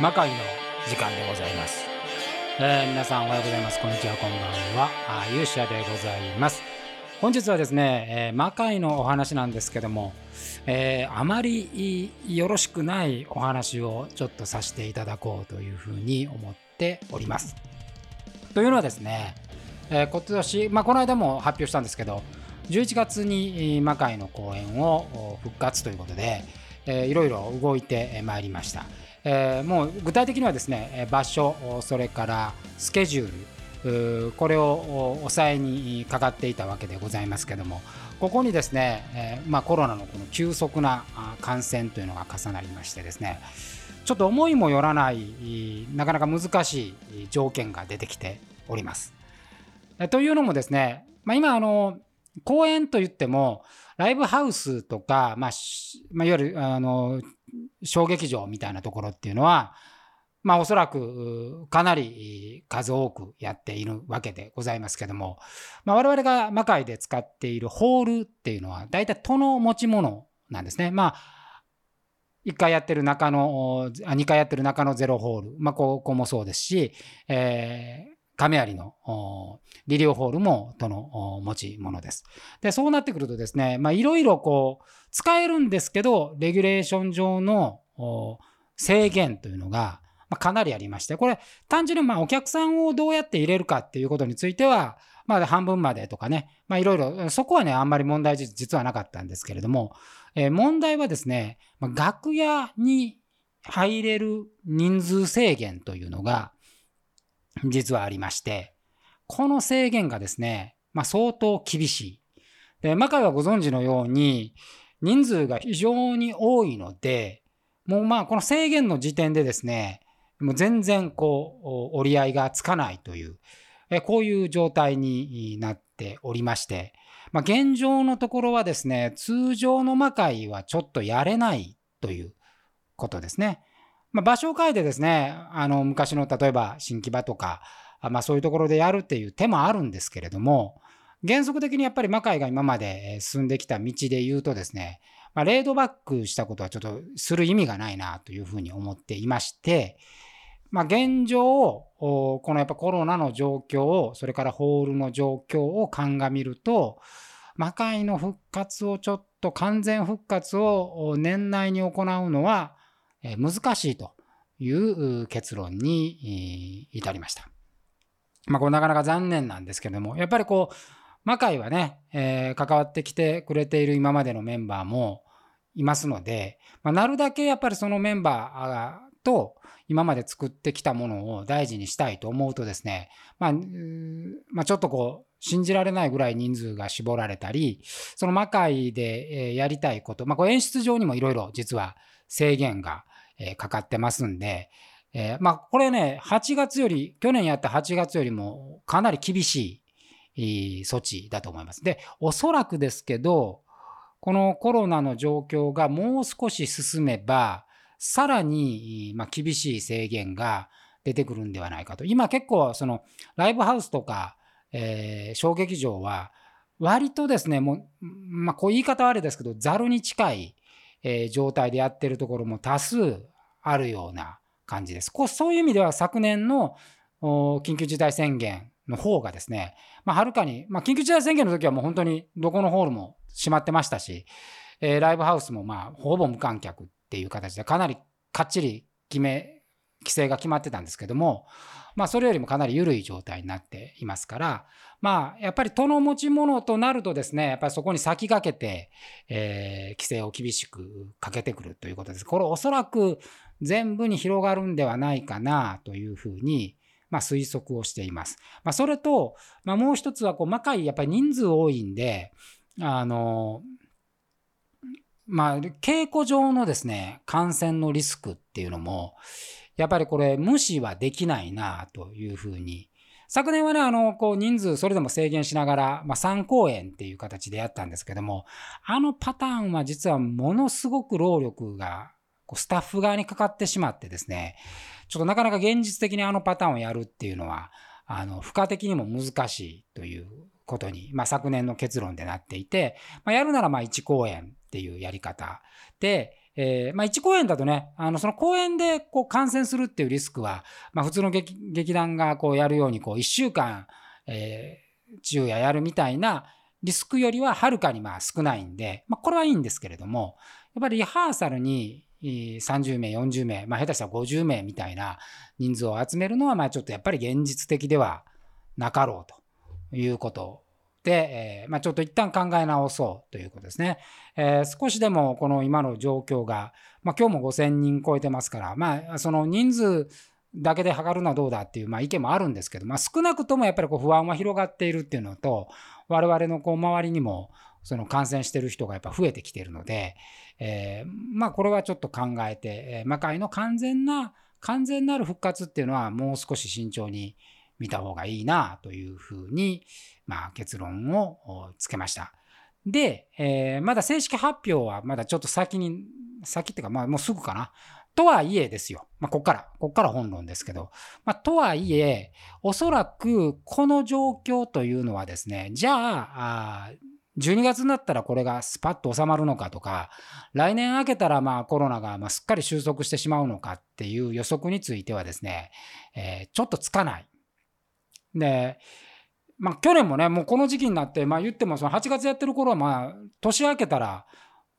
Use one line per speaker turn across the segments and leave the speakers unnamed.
魔界の時間でございます、えー皆さんおはようございます。こんにちは。こんばんは。あ勇者でございます。本日はですね、えー魔界のお話なんですけども、えーあまりよろしくないお話をちょっとさせていただこうというふうに思っております。というのはですね、えー今年、まあ、この間も発表したんですけど11月に魔界の公演を復活ということで、えーいろいろ動いてまいりました、えーもう具体的にはですね場所それからスケジュールこれを抑えにかかっていたわけでございますけどもここにですね、えまあ、コロナのこの急速な感染というのが重なりましてですねちょっと思いもよらないなかなか難しい条件が出てきております。というのもですね、まあ、今あの公演といってもライブハウスとか、まあまあ、いわゆるあの小劇場みたいなところっていうのは、まあ、おそらくかなり数多くやっているわけでございますけども、まあ、我々が魔界で使っているホールっていうのは大体都の持ち物なんですね。まあ1回やってる中野、あ2回やってる中野ゼロホール、まあ、ここもそうですし、えー亀有のリリオホールもとの持ち物です。で、そうなってくるとですね、まあいろいろこう、使えるんですけど、レギュレーション上の制限というのが、ま、かなりありまして、これ単純にまお客さんをどうやって入れるかっていうことについては、まあ半分までとかね、まあいろいろ、そこはね、あんまり問題実実はなかったんですけれども、え問題はですね、ま楽屋に入れる人数制限というのが、実はありまして、この制限がですね、まあ、相当厳しい。で、魔界はご存知のように、人数が非常に多いので、もうまあ、この制限の時点でですね、もう全然こう、折り合いがつかないという、こういう状態になっておりまして、まあ、現状のところはですね、通常の魔界はちょっとやれないということですね。まあ、場所を変えてですね、あの昔の例えば新木場とか、まあ、そういうところでやるっていう手もあるんですけれども、原則的にやっぱり魔界が今まで進んできた道で言うとですね、まあ、レードバックしたことはちょっとする意味がないなというふうに思っていまして、まあ、現状、おこのやっぱコロナの状況を、それからホールの状況を鑑みると、魔界の復活をちょっと完全復活を年内に行うのは、難しいという結論に至りました。まあ、これなかなか残念なんですけども、やっぱりこう、魔界はね、えー関わってきてくれている今までのメンバーもいますので、まあ、なるだけやっぱりそのメンバーと今まで作ってきたものを大事にしたいと思うとですね、まあ、まあ、ちょっとこう、信じられないぐらい人数が絞られたり、その魔界でやりたいこと、まあ、これ演出上にもいろいろ実は制限がえーかかってますんで、えーまあこれね、8月より、去年やった8月よりもかなり厳しい措置だと思います。で、おそらくですけど、このコロナの状況がもう少し進めば、さらに、まあ、厳しい制限が出てくるんではないかと。今結構、その、ライブハウスとか、えー小劇場は、割とですね、もう、まあ、こう言い方はあれですけど、ざるに近い、えー状態でやってるところも多数あるような感じです。こうそういう意味では昨年の緊急事態宣言の方がですね、まあ、はるかに、まあ、緊急事態宣言の時はもう本当にどこのホールも閉まってましたし、えーライブハウスもまあほぼ無観客っていう形でかなりかっちり決め、規制が決まってたんですけども、まあそれよりもかなり緩い状態になっていますから、まあやっぱり都の持ち物となるとですね、やっぱりそこに先駆けて、えー規制を厳しくかけてくるということです。これおそらく全部に広がるんではないかなというふうに、まあ、推測をしています。まあ、それと、まあ、もう一つはこう魔界やっぱり人数多いんで、あのまあ、稽古上のですね、感染のリスクっていうのも、やっぱりこれ無視はできないなというふうに。昨年はね、あの、こう人数それでも制限しながら、まあ3公演っていう形でやったんですけども、あのパターンは実はものすごく労力が、こうスタッフ側にかかってしまってですね、ちょっとなかなか現実的にあのパターンをやるっていうのは、あの、付加的にも難しいということに、まあ昨年の結論でなっていて、まあやるならまあ1公演っていうやり方で、えー、まあ、1公演だとね、あのその公演でこう感染するっていうリスクは、まあ、普通の劇団がこうやるようにこう1週間、えー、昼夜やるみたいなリスクよりははるかにまあ少ないんで、まあ、これはいいんですけれども、やっぱりリハーサルに30名、40名、まあ、下手したら50名みたいな人数を集めるのは、まあちょっとやっぱり現実的ではなかろうということ、えー、まあ、ちょっと一旦考え直そうということですね。えー、少しでもこの今の状況が、まあ、今日も5000人超えてますから、まあ、その人数だけで測るのはどうだっていう、まあ、意見もあるんですけど、まあ、少なくともやっぱりこう不安は広がっているっていうのと、我々のこう周りにもその感染してる人がやっぱ増えてきてるので、えー、まあこれはちょっと考えて、魔界の完全な完全なる復活っていうのはもう少し慎重に見た方がいいなというふうに、まあ、結論をつけました。で、えー、まだ正式発表はまだちょっと先に、先っていうか、まあもうすぐかな。とはいえですよ。まあ、こっから、こっから本論ですけど。まあ、とはいえ、おそらくこの状況というのはですね、じゃあ、あ12月になったらこれがスパッと収まるのかとか、来年明けたらまあコロナがまあすっかり収束してしまうのかっていう予測についてはですね、えー、ちょっとつかない。で、まあ去年もね、もうこの時期になって、まあ言ってもその8月やってる頃はまあ年明けたら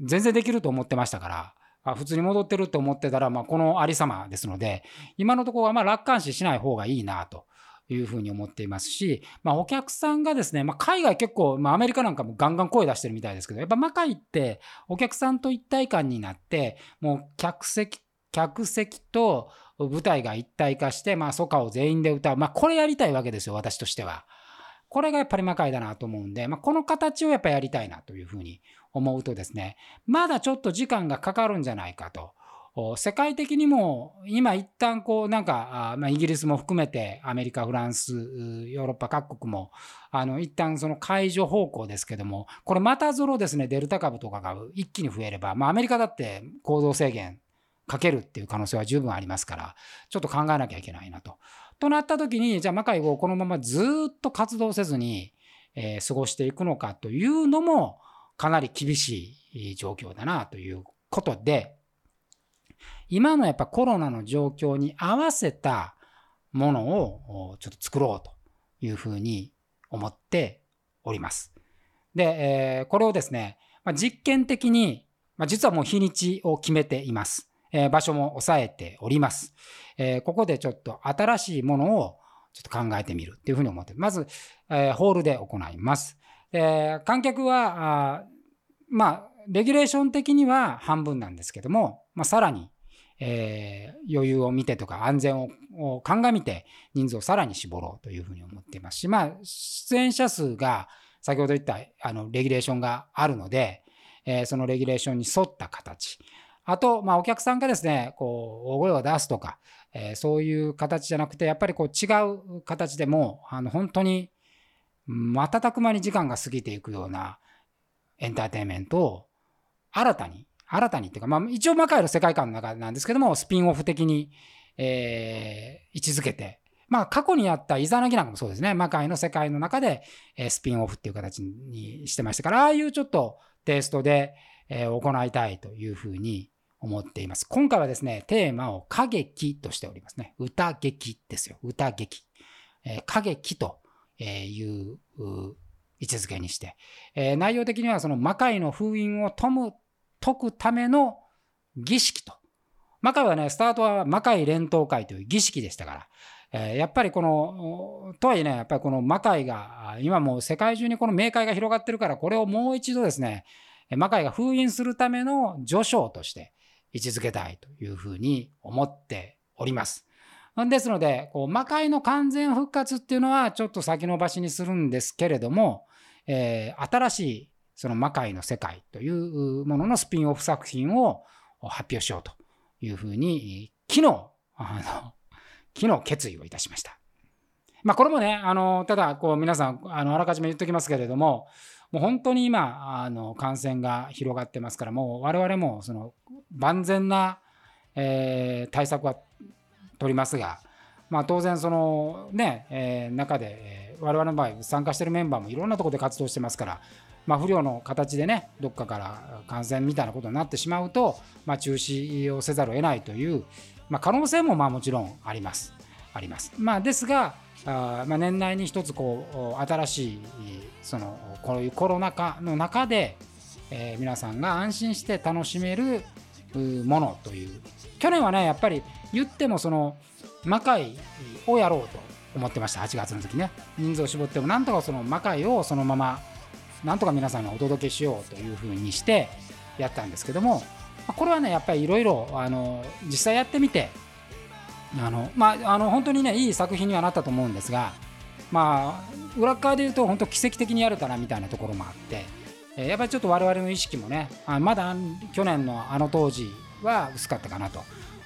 全然できると思ってましたから、あ普通に戻ってると思ってたら、まあこのありさまですので、今のところはまあ楽観視しない方がいいなと。いうふうに思っていますし、まあ、お客さんがですね、まあ、海外結構、まあ、アメリカなんかもガンガン声出してるみたいですけど、やっぱ魔界ってお客さんと一体感になって、もう客席、客席と舞台が一体化して、まあ、ソカを全員で歌う。まあ、これやりたいわけですよ、私としては。これがやっぱり魔界だなと思うんで、まあ、この形をやっぱやりたいなというふうに思うとですね、まだちょっと時間がかかるんじゃないかと。世界的にも今一旦こうなんか、まあ、イギリスも含めてアメリカ、フランス、ヨーロッパ各国もあの一旦その解除方向ですけども、これまたぞろですね、デルタ株とかが一気に増えれば、まあ、アメリカだって行動制限かけるっていう可能性は十分ありますから、ちょっと考えなきゃいけないなと。となった時に、じゃあ魔界をこのままずっと活動せずに、えー、過ごしていくのかというのもかなり厳しい状況だなということで、今のやっぱコロナの状況に合わせたものをちょっと作ろうというふうに思っております。で、えー、これをですね、まあ、実験的に、まあ、実はもう日にちを決めています。え、場所も抑えております、え、ここでちょっと新しいものをちょっと考えてみるっていうふうに思って、まず、え、ホールで行います。え観客は、あまあ、レギュレーション的には半分なんですけども、まあ、さらにえー、余裕を見てとか安全を鑑みて人数をさらに絞ろうというふうに思っていますし、まあ、出演者数が先ほど言ったあのレギュレーションがあるので、えー、そのレギュレーションに沿った形。あと、まあ、お客さんがですね、こう、大声を出すとか、えー、そういう形じゃなくて、やっぱりこう違う形でも、あの、本当に、瞬く間に時間が過ぎていくようなエンターテインメントを新たに新たにっていうか、まあ、一応魔界の世界観の中なんですけども、スピンオフ的に、えー、位置づけて、まあ、過去にあったイザナギなんかもそうですね。魔界の世界の中で、えー、スピンオフっていう形にしてましたから、ああいうちょっとテイストで、行いたいというふうに思っています。今回はですね、テーマを歌劇としておりますね。歌劇ですよ。歌劇。えー、歌劇という位置づけにして、えー、内容的にはその魔界の封印を止む解くための儀式と。魔界はね、スタートは魔界連投会という儀式でしたから、えー、やっぱりこの、とはいえね、やっぱりこの魔界が、今もう世界中にこの冥界が広がってるから、これをもう一度ですね、魔界が封印するための序章として位置づけたいというふうに思っております。ですので、こう魔界の完全復活っていうのはちょっと先延ばしにするんですけれども、えー、新しいその魔界の世界というもののスピンオフ作品を発表しようというふうに、昨日、あの、昨日決意をいたしました。まあこれもね、あの、ただ、こう皆さん、あの、あらかじめ言っときますけれども、もう本当に今、あの、感染が広がってますから、もう我々も、その、万全な、えー、対策は取りますが、まあ当然、その、ね、えー、中で、えー、我々の場合、参加してるメンバーもいろんなところで活動してますから、まあ、不良の形でねどっかから感染みたいなことになってしまうと、まあ、中止をせざるを得ないという、まあ、可能性もまあもちろんあります。あります。まあ、ですがあ、まあ、年内に一つこう新しいそのこういうコロナ禍の中で、えー、皆さんが安心して楽しめるものという。去年はねやっぱり言ってもその魔界をやろうと思ってました。8月の時ね。人数を絞ってもなんとかその魔界をそのままなんとか皆さんにお届けしようというふうにしてやったんですけどもこれはねやっぱりいろいろ実際やってみてあのまああの本当にねいい作品にはなったと思うんですがまあ裏側で言うと本当奇跡的にやれたなみたいなところもあってえやっぱりちょっと我々の意識もねあまだ去年のあの当時は薄かったかなと。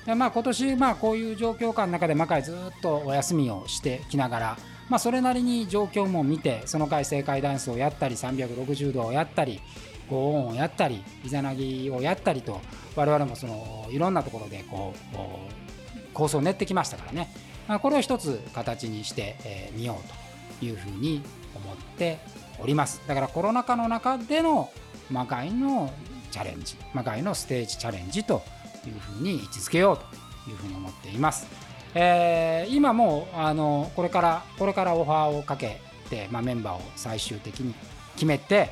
でまあ今年まあこういう状況下の中で魔界ずっとお休みをしてきながらまあ、それなりに状況も見てその回正解ダンスをやったり360度をやったりご音をやったりイザナギをやったりと我々もそのいろんなところでこう構想を練ってきましたからね、まあ、これを一つ形にしてみ、ようというふうに思っておりますだからコロナ禍の中での魔界のチャレンジ魔界のステージチャレンジというふうに位置づけようというふうに思っています。えー、今もうあのこれからこれからオファーをかけて、まあ、メンバーを最終的に決めて、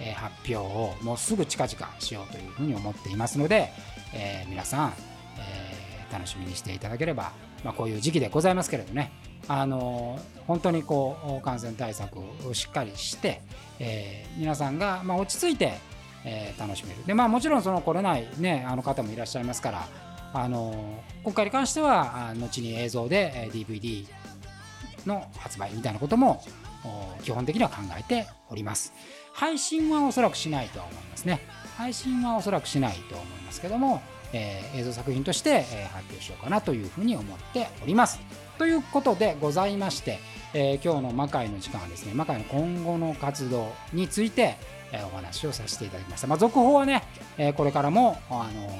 えー、発表をもうすぐ近々しようというふうに思っていますので、えー、皆さん、楽しみにしていただければ、まあ、こういう時期でございますけれどねあの本当にこう感染対策をしっかりして、えー、皆さんが、まあ、落ち着いて、えー、楽しめる。で、まあ、もちろんその来れない、ね、あの方もいらっしゃいますからあの今回に関しては後に映像で DVD の発売みたいなことも基本的には考えております。配信はおそらくしないとは思いますね。配信はおそらくしないと思いますけども、えー、映像作品として、え、発表しようかなというふうに思っておりますということでございまして、え、今日の魔界の時間はですね魔界の今後の活動について、えお話をさせていただきました、まあ、続報はね、えこれからもあの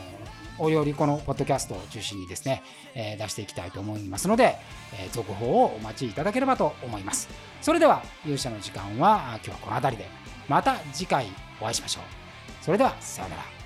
およりこのポッドキャストを中心にですね、え、出していきたいと思いますので、え、続報をお待ちいただければと思います。それでは勇者の時間は今日はこの辺りでまた次回お会いしましょう。それではさようなら。